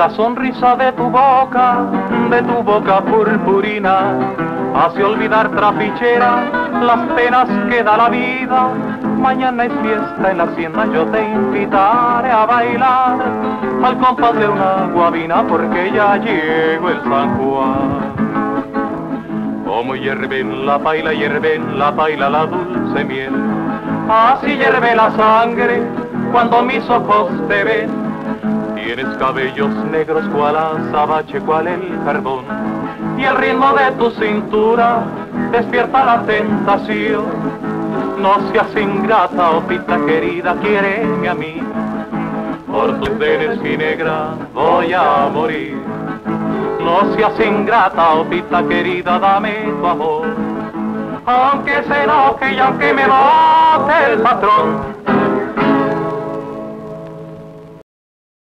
La sonrisa de tu boca, de tu boca purpurina, hace olvidar trapichera las penas que da la vida. Mañana es fiesta en la hacienda, yo te invitaré a bailar al compás de una guabina porque ya llegó el San Juan. Como hierve la paila, hierve la paila la dulce miel. Así hierve la sangre cuando mis ojos te ven. Tienes cabellos negros cual azabache, cual el carbón. Y el ritmo de tu cintura despierta la tentación. No seas ingrata, opita querida, quiéreme a mí. Por tus venes mi negra voy a morir. No seas ingrata, opita querida, dame tu amor. Aunque se enoje y aunque me mate el patrón,